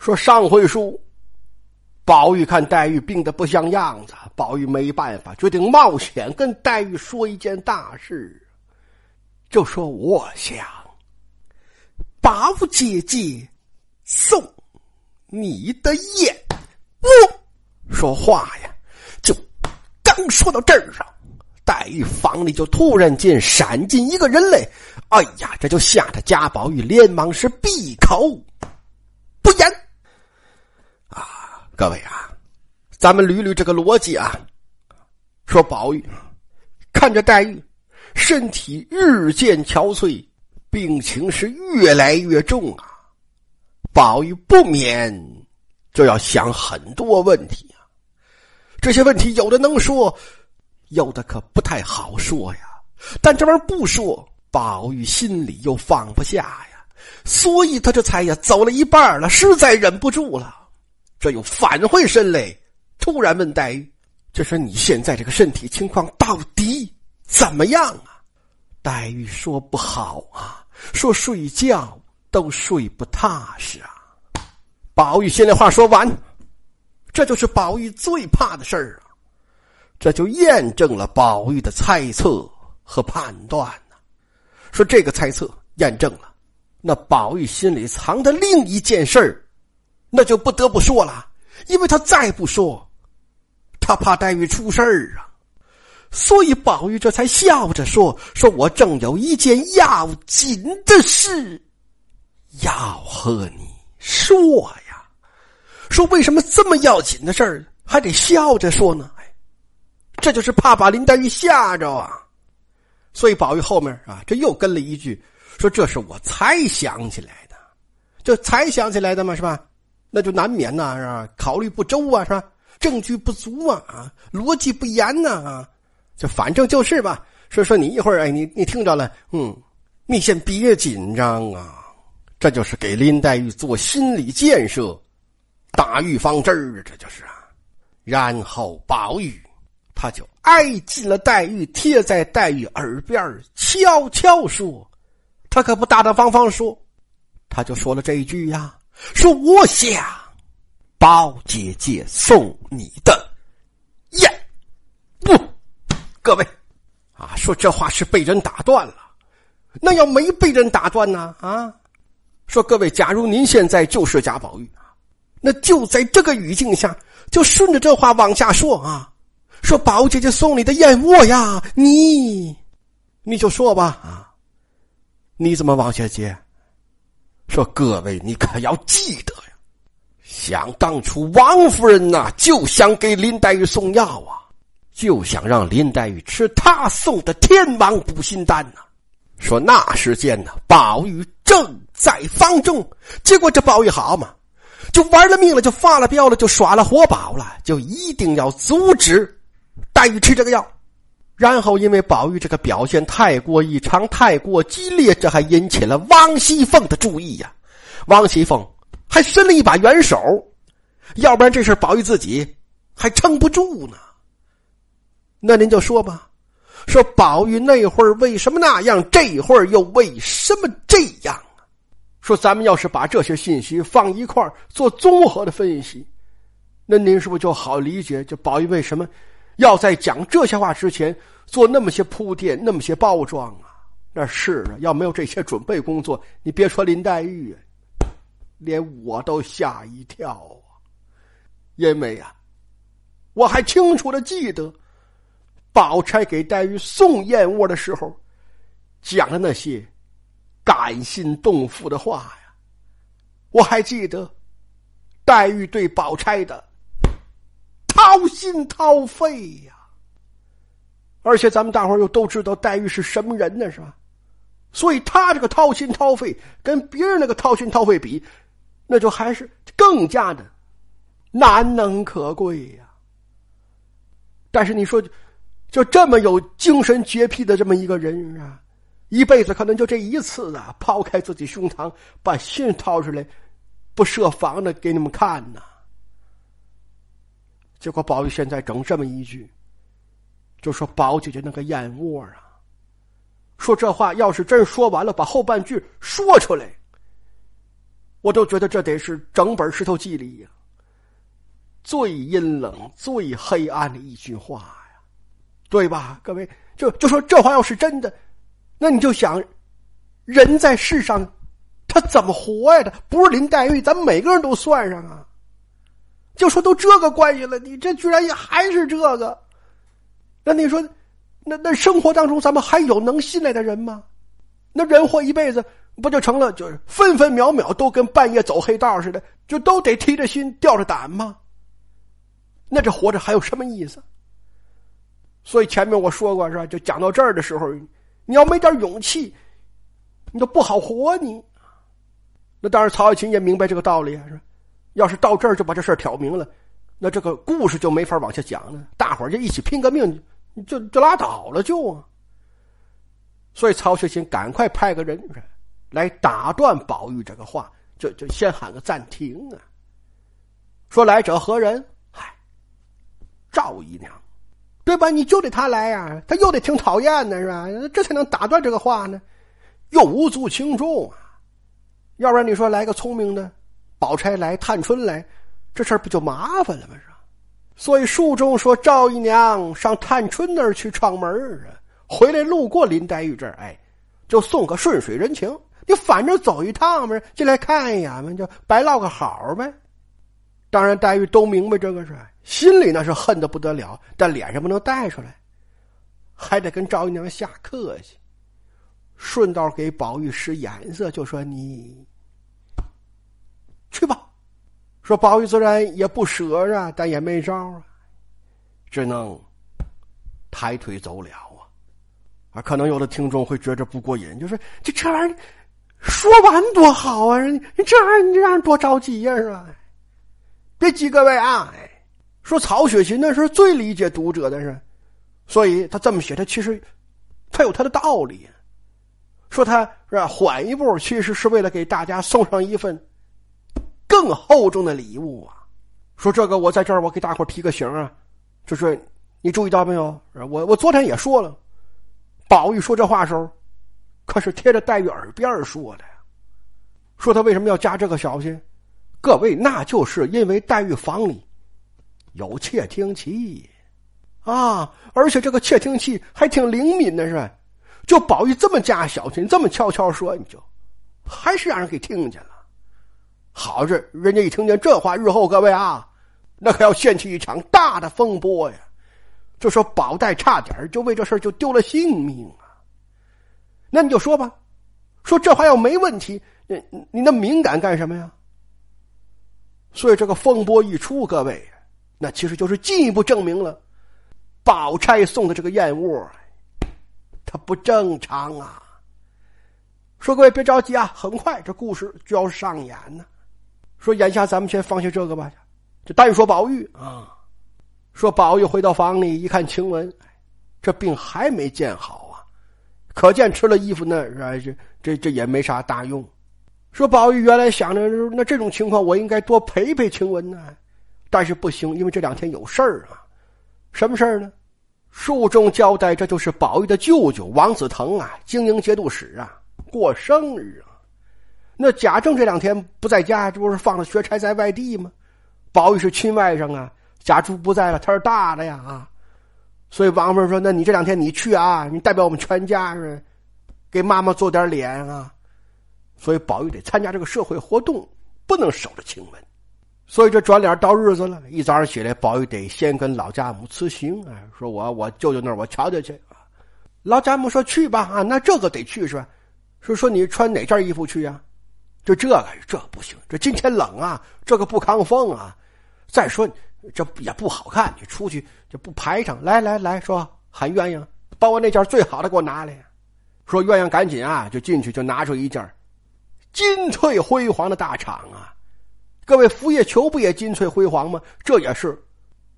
说上回书，宝玉看黛玉病得不像样子，宝玉没办法，决定冒险跟黛玉说一件大事，就说我想，宝姐姐送你的宴。我说话呀，就刚说到这儿上，黛玉房里就突然间闪进一个人来，哎呀，这就吓得贾宝玉连忙是闭口不言。各位啊，咱们捋捋这个逻辑啊。说宝玉看着黛玉身体日渐憔悴，病情是越来越重啊，宝玉不免就要想很多问题啊。这些问题有的能说，有的可不太好说呀。但这玩意儿不说，宝玉心里又放不下呀，所以他这才呀走了一半了，实在忍不住了。这又返回身来，突然问黛玉：“就说你现在这个身体情况到底怎么样啊？”黛玉说：“不好啊，说睡觉都睡不踏实啊。”宝玉心里话说完，这就是宝玉最怕的事儿啊！这就验证了宝玉的猜测和判断呢。说这个猜测验证了，那宝玉心里藏的另一件事儿。那就不得不说了，因为他再不说，他怕黛玉出事儿啊，所以宝玉这才笑着说：“说我正有一件要紧的事，要和你说呀。说为什么这么要紧的事儿还得笑着说呢？哎，这就是怕把林黛玉吓着啊。所以宝玉后面啊，这又跟了一句说：这是我才想起来的，就才想起来的嘛，是吧？”那就难免呐，是吧？考虑不周啊，是吧？证据不足啊，啊，逻辑不严呐，啊，就反正就是吧。说说你一会儿，哎，你你听着了，嗯，你先别紧张啊，这就是给林黛玉做心理建设，打预防针儿，这就是啊。然后宝玉他就挨近了黛玉，贴在黛玉耳边悄悄说：“他可不大大方方说，他就说了这一句呀。”说：“我想，宝姐姐送你的燕。”不，各位啊，说这话是被人打断了。那要没被人打断呢？啊，说各位，假如您现在就是贾宝玉啊，那就在这个语境下，就顺着这话往下说啊。说宝姐姐送你的燕窝呀，你，你就说吧啊，你怎么往下接？说各位，你可要记得呀！想当初王夫人呐，就想给林黛玉送药啊，就想让林黛玉吃她送的天王补心丹呐。说那时间呢，宝玉正在房中，结果这宝玉好嘛，就玩了命了，就发了飙了，就耍了活宝了，就一定要阻止黛玉吃这个药。然后因为宝玉这个表现太过异常、太过激烈，这还引起了王熙凤的注意呀。王熙凤还伸了一把援手，要不然这事宝玉自己还撑不住呢。那您就说吧，说宝玉那会儿为什么那样，这会儿又为什么这样啊？说咱们要是把这些信息放一块做综合的分析，那您是不是就好理解？就宝玉为什么？要在讲这些话之前做那么些铺垫、那么些包装啊？那是啊，要没有这些准备工作，你别说林黛玉，连我都吓一跳啊！因为呀，我还清楚的记得，宝钗给黛玉送燕窝的时候，讲的那些感心动腹的话呀，我还记得黛玉对宝钗的。掏心掏肺呀！而且咱们大伙又都知道黛玉是什么人呢，是吧？所以他这个掏心掏肺，跟别人那个掏心掏肺比，那就还是更加的难能可贵呀。但是你说，就这么有精神洁癖的这么一个人啊，一辈子可能就这一次啊，抛开自己胸膛，把心掏出来，不设防的给你们看呢。结果宝玉现在整这么一句，就说宝姐姐那个燕窝啊，说这话要是真说完了，把后半句说出来，我都觉得这得是整本石头记里呀最阴冷、最黑暗的一句话呀，对吧？各位，就就说这话要是真的，那你就想，人在世上，他怎么活呀？他不是林黛玉，咱们每个人都算上啊。就说都这个关系了，你这居然也还是这个？那你说，那那生活当中咱们还有能信赖的人吗？那人活一辈子，不就成了就是分分秒秒都跟半夜走黑道似的，就都得提着心吊着胆吗？那这活着还有什么意思？所以前面我说过是吧？就讲到这儿的时候，你要没点勇气，你都不好活。你那当然，曹雪芹也明白这个道理啊，是吧？要是到这儿就把这事儿挑明了，那这个故事就没法往下讲了。大伙儿就一起拼个命，就就拉倒了，就。所以曹雪芹赶快派个人来打断宝玉这个话，就就先喊个暂停啊。说来者何人？嗨，赵姨娘，对吧？你就得他来呀，他又得挺讨厌的是吧？这才能打断这个话呢，又无足轻重啊。要不然你说来个聪明的。宝钗来，探春来，这事儿不就麻烦了吗？是？所以书中说赵姨娘上探春那儿去串门啊，回来路过林黛玉这儿，哎，就送个顺水人情。你反正走一趟嘛，进来看一眼嘛，就白唠个好呗。当然，黛玉都明白这个事心里那是恨得不得了，但脸上不能带出来，还得跟赵姨娘下客气，顺道给宝玉使眼色，就说你。去吧，说宝玉自然也不舍啊，但也没招啊，只能抬腿走了啊。啊，可能有的听众会觉着不过瘾，就是这这玩意儿说完多好啊，你这玩意儿你让人多着急呀，是吧？别急，各位啊，说曹雪芹那是最理解读者的是，所以他这么写，他其实他有他的道理。说他是，缓一步，其实是为了给大家送上一份。更厚重的礼物啊！说这个，我在这儿，我给大伙提个醒啊，就是你注意到没有？我我昨天也说了，宝玉说这话时候，可是贴着黛玉耳边说的呀。说他为什么要加这个小心？各位，那就是因为黛玉房里有窃听器啊，而且这个窃听器还挺灵敏的，是吧？就宝玉这么加小心，这么悄悄说，你就还是让人给听见了。好着，人家一听见这话，日后各位啊，那可要掀起一场大的风波呀！就说宝黛差点就为这事就丢了性命啊。那你就说吧，说这话要没问题，你你那敏感干什么呀？所以这个风波一出，各位，那其实就是进一步证明了，宝钗送的这个燕窝，它不正常啊。说各位别着急啊，很快这故事就要上演呢。说眼下咱们先放下这个吧，就单说宝玉啊。说宝玉回到房里一看晴雯，这病还没见好啊，可见吃了衣服呢，这这这也没啥大用。说宝玉原来想着，那这种情况我应该多陪陪晴雯呢，但是不行，因为这两天有事儿啊。什么事儿呢？书中交代，这就是宝玉的舅舅王子腾啊，经营节度使啊，过生日啊。那贾政这两天不在家，这不是放了薛差在外地吗？宝玉是亲外甥啊，贾珠不在了，他是大的呀啊，所以王夫人说：“那你这两天你去啊，你代表我们全家是，给妈妈做点脸啊。”所以宝玉得参加这个社会活动，不能守着晴雯。所以这转脸到日子了，一早上起来，宝玉得先跟老家母辞行啊，说我我舅舅那儿我瞧瞧去啊。老家母说：“去吧啊，那这个得去是吧？说说你穿哪件衣服去呀？”就这个，这不行。这今天冷啊，这个不抗风啊。再说这也不好看，你出去就不排场。来来来说，喊鸳鸯把我那件最好的给我拿来。说鸳鸯赶紧啊，就进去就拿出一件金翠辉煌的大氅啊。各位，福叶球不也金翠辉煌吗？这也是，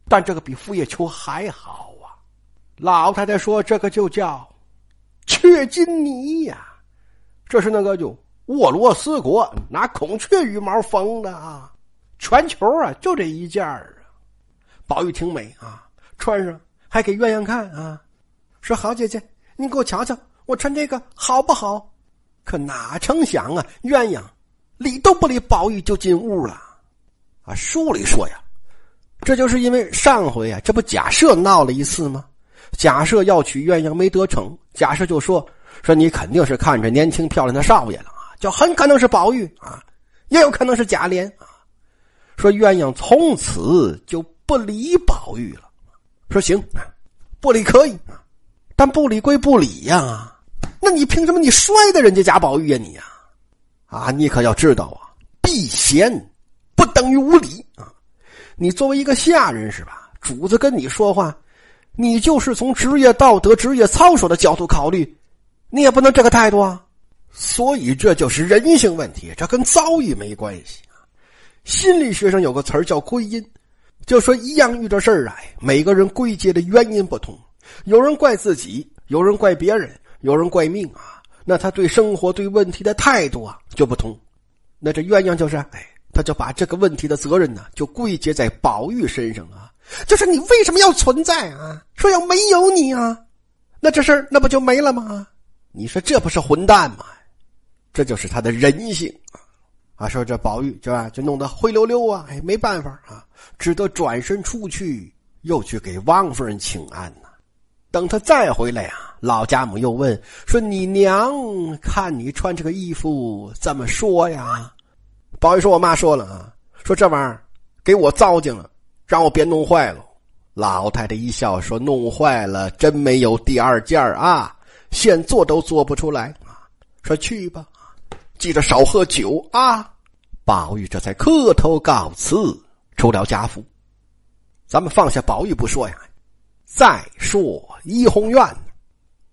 但这个比福叶球还好啊。老太太说，这个就叫雀金泥呀。这是那个就。沃罗斯国拿孔雀羽毛缝的啊，全球啊就这一件儿啊。宝玉挺美啊，穿上还给鸳鸯看啊，说：“好姐姐，你给我瞧瞧，我穿这个好不好？”可哪成想啊，鸳鸯理都不理宝玉就进屋了。啊，书里说呀，这就是因为上回啊，这不假设闹了一次吗？假设要娶鸳鸯没得逞，假设就说说你肯定是看着年轻漂亮的少爷了，就很可能是宝玉啊，也有可能是贾琏啊。说鸳鸯从此就不理宝玉了。说行，不理可以，但不理归不理呀，那你凭什么你摔的人家贾宝玉呀你呀？啊，你可要知道啊，避嫌不等于无礼啊。你作为一个下人是吧？主子跟你说话。你就是从职业道德、职业操守的角度考虑，你也不能这个态度啊。所以这就是人性问题，这跟遭遇没关系啊。心理学上有个词叫归因，就说一样遇着事儿来，每个人归结的原因不同，有人怪自己，有人怪别人，有人怪命啊。那他对生活、对问题的态度啊就不同。那这鸳鸯就是，哎，他就把这个问题的责任呢就归结在宝玉身上了。就是你为什么要存在啊？说要没有你啊，那这事儿那不就没了吗？你说这不是混蛋吗？这就是他的人性啊！啊，说这宝玉是吧，就弄得灰溜溜啊，哎，没办法啊，只得转身出去，又去给王夫人请安呢。等他再回来啊，老家母又问说：“你娘看你穿这个衣服怎么说呀？”宝玉说：“我妈说了啊，说这玩意儿给我糟践了。”让我别弄坏了，老太太一笑说：“弄坏了，真没有第二件啊，现做都做不出来啊。”说去吧，记着少喝酒啊。宝玉这才磕头告辞，出了贾府。咱们放下宝玉不说呀，再说怡红院，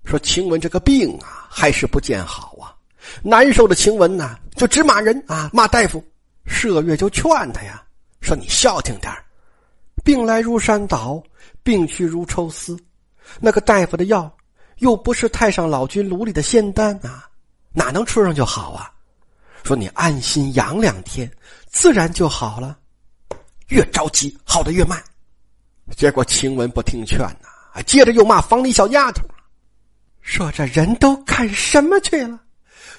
说晴雯这个病啊，还是不见好啊，难受的晴雯呐，就直骂人啊，骂大夫。麝月就劝他呀，说你消停点病来如山倒，病去如抽丝。那个大夫的药又不是太上老君炉里的仙丹啊，哪能吃上就好啊？说你安心养两天，自然就好了。越着急好的越慢。结果晴雯不听劝呐，接着又骂房里小丫头，说这人都干什么去了？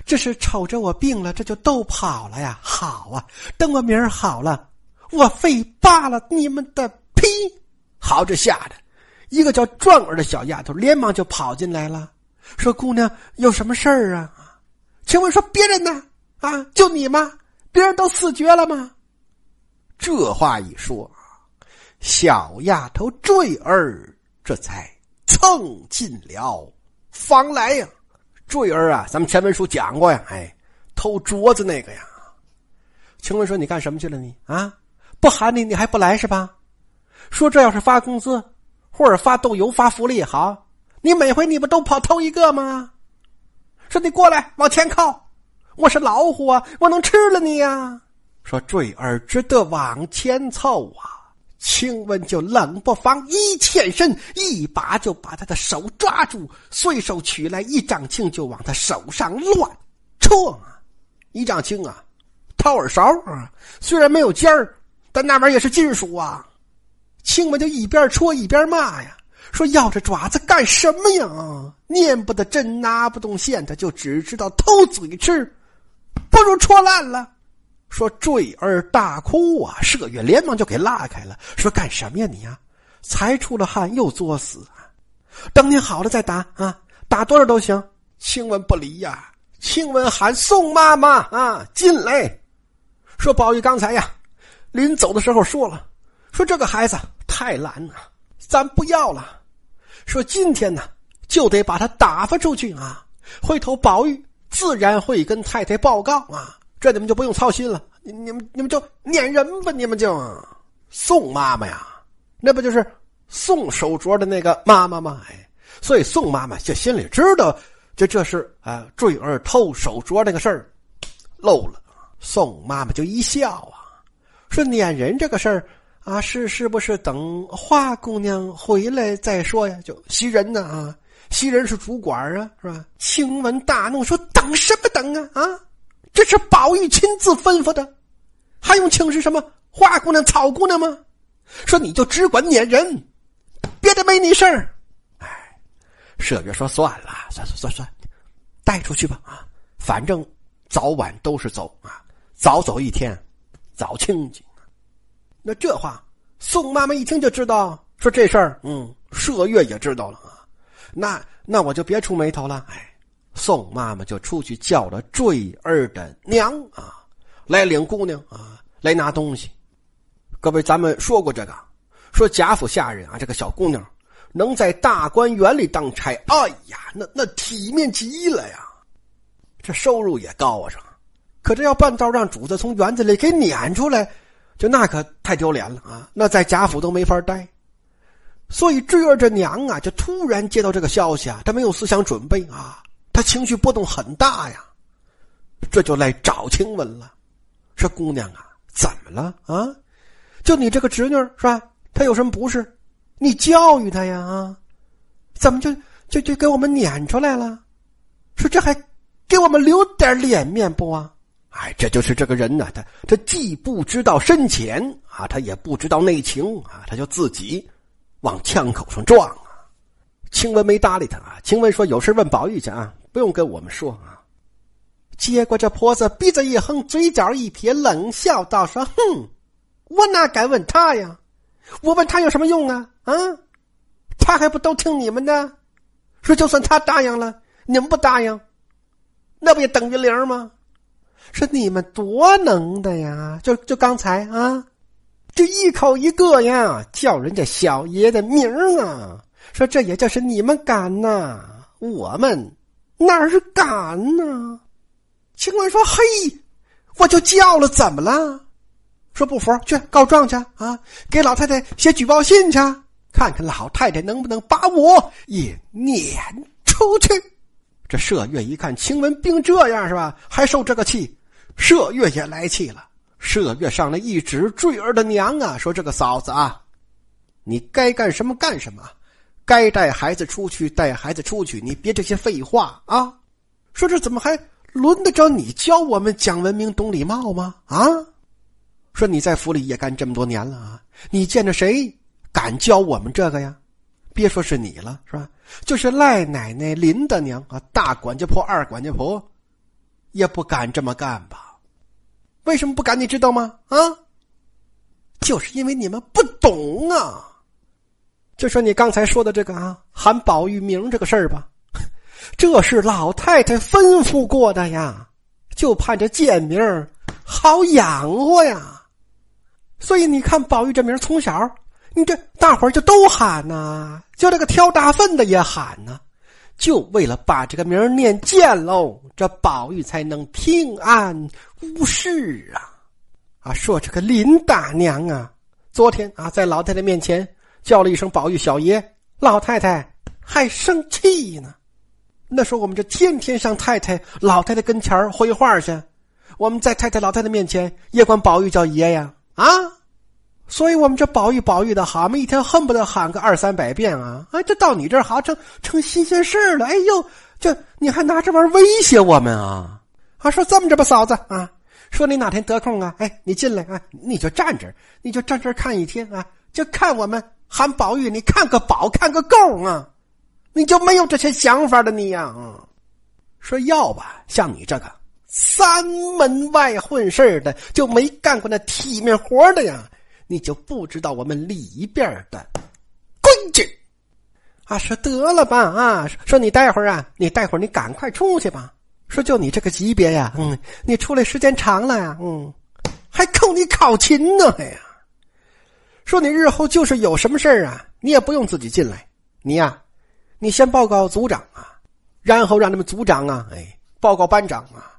这是瞅着我病了，这就都跑了呀？好啊，等我明儿好了。我非扒了你们的皮！好，这吓得一个叫壮儿的小丫头连忙就跑进来了，说：“姑娘有什么事儿啊？”请问说别人呢？啊，就你吗？别人都死绝了吗？这话一说，小丫头坠儿这才蹭进了房来呀。坠儿啊，咱们前文书讲过呀，哎，偷镯子那个呀。请问说你干什么去了？你啊？不喊你，你还不来是吧？说这要是发工资，或者发豆油、发福利好，你每回你不都跑偷一个吗？说你过来往前靠，我是老虎啊，我能吃了你呀！说坠儿只得往前凑啊，青雯就冷不防一欠身，一把就把他的手抓住，随手取来一丈青就往他手上乱戳啊！一丈青啊，掏耳勺啊，虽然没有尖儿。但那玩意儿也是金属啊！青雯就一边戳一边骂呀，说：“要这爪子干什么呀？念不得针，拿不动线，他就只知道偷嘴吃，不如戳烂了。”说坠儿大哭啊，麝月连忙就给拉开了，说：“干什么呀你呀？才出了汗又作死啊！等你好了再打啊，打多少都行。”青雯不离呀，青雯喊宋妈妈啊进来，说：“宝玉刚才呀。”临走的时候说了，说这个孩子太懒了，咱不要了。说今天呢，就得把他打发出去啊。回头宝玉自然会跟太太报告啊，这你们就不用操心了。你你们你们就撵人吧，你们就宋妈妈呀，那不就是宋手镯的那个妈妈吗？哎，所以宋妈妈就心里知道，就这是啊，坠儿偷手镯那个事儿漏了。宋妈妈就一笑啊。说撵人这个事儿啊，是是不是等花姑娘回来再说呀？就袭人呢啊，袭人是主管啊，是吧？晴雯大怒说：“等什么等啊？啊，这是宝玉亲自吩咐的，还用请示什么花姑娘、草姑娘吗？说你就只管撵人，别的没你事儿。”哎，麝月说：“算了，算算算算，带出去吧啊，反正早晚都是走啊。”早走一天，早清净。那这话，宋妈妈一听就知道，说这事儿，嗯，麝月也知道了啊。那那我就别出眉头了。哎，宋妈妈就出去叫了坠儿的娘啊，来领姑娘啊，来拿东西。各位，咱们说过这个，说贾府下人啊，这个小姑娘能在大观园里当差，哎呀，那那体面极了呀，这收入也高啊，可这要半道让主子从园子里给撵出来，就那可太丢脸了啊！那在贾府都没法待。所以坠儿这娘啊，就突然接到这个消息啊，她没有思想准备啊，她情绪波动很大呀，这就来找晴雯了，说：“姑娘啊，怎么了啊？就你这个侄女是吧？她有什么不是？你教育她呀啊？怎么就就就给我们撵出来了？说这还给我们留点脸面不啊？哎，这就是这个人呢，他他既不知道深浅啊，他也不知道内情啊，他就自己。”往枪口上撞啊！晴雯没搭理他啊。晴雯说：“有事问宝玉去啊，不用跟我们说啊。”结果这婆子鼻子一哼，嘴角一撇，冷笑道：“说哼，我哪敢问他呀？我问他有什么用啊？啊，他还不都听你们的？说就算他答应了，你们不答应，那不也等于零吗？说你们多能的呀！就就刚才啊。”这一口一个呀，叫人家小爷的名啊！说这也就是你们敢呐，我们哪儿敢呢？晴雯说：“嘿，我就叫了，怎么了？说不服去告状去啊！给老太太写举报信去，看看老太太能不能把我也撵出去。”这麝月一看晴雯病这样是吧，还受这个气，麝月也来气了。麝月上来一指坠儿的娘啊，说：“这个嫂子啊，你该干什么干什么，该带孩子出去带孩子出去，你别这些废话啊！说这怎么还轮得着你教我们讲文明、懂礼貌吗？啊？说你在府里也干这么多年了啊，你见着谁敢教我们这个呀？别说是你了，是吧？就是赖奶奶、林大娘啊，大管家婆、二管家婆，也不敢这么干吧？”为什么不敢？你知道吗？啊，就是因为你们不懂啊！就说你刚才说的这个啊，喊宝玉名这个事儿吧，这是老太太吩咐过的呀，就盼着贱名好养活呀。所以你看，宝玉这名从小，你这大伙儿就都喊呐，就这个挑大粪的也喊呐。就为了把这个名念贱喽，这宝玉才能平安无事啊！啊，说这个林大娘啊，昨天啊，在老太太面前叫了一声“宝玉小爷”，老太太还生气呢。那时候我们这天天上太太、老太太跟前儿回话去，我们在太太、老太太面前也管宝玉叫爷呀，啊。所以我们这宝玉宝玉的好，我们一天恨不得喊个二三百遍啊！哎，这到你这儿好成成新鲜事了。哎呦，这你还拿这玩意儿威胁我们啊？啊，说这么着吧，嫂子啊，说你哪天得空啊，哎，你进来啊，你就站这儿，你就站这儿看一天啊，就看我们喊宝玉，你看个饱，看个够啊！你就没有这些想法的你呀？啊说要吧，像你这个三门外混事的，就没干过那体面活的呀。你就不知道我们里边的规矩啊？说得了吧啊！说你待会儿啊，你待会儿你赶快出去吧。说就你这个级别呀，嗯，你出来时间长了呀，嗯，还扣你考勤呢，哎呀！说你日后就是有什么事儿啊，你也不用自己进来，你呀，你先报告组长啊，然后让他们组长啊，哎，报告班长啊，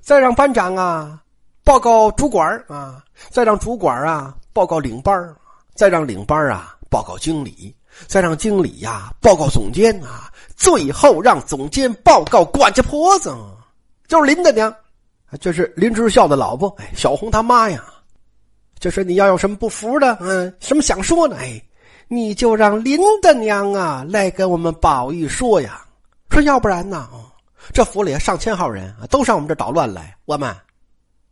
再让班长啊报告主管啊，再让主管啊。报告领班再让领班啊报告经理，再让经理呀报告总监啊，最后让总监报告管家婆子，就是林大娘，就是林之孝的老婆，小红他妈呀。就是你要有什么不服的，嗯，什么想说的，哎，你就让林大娘啊来跟我们宝玉说呀，说要不然呢，这府里上千号人啊，都上我们这捣乱来，我们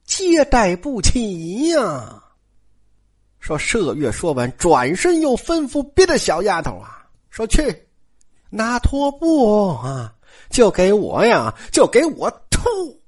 接待不起呀。说麝月说完，转身又吩咐别的小丫头啊，说去拿拖布啊，就给我呀，就给我吐。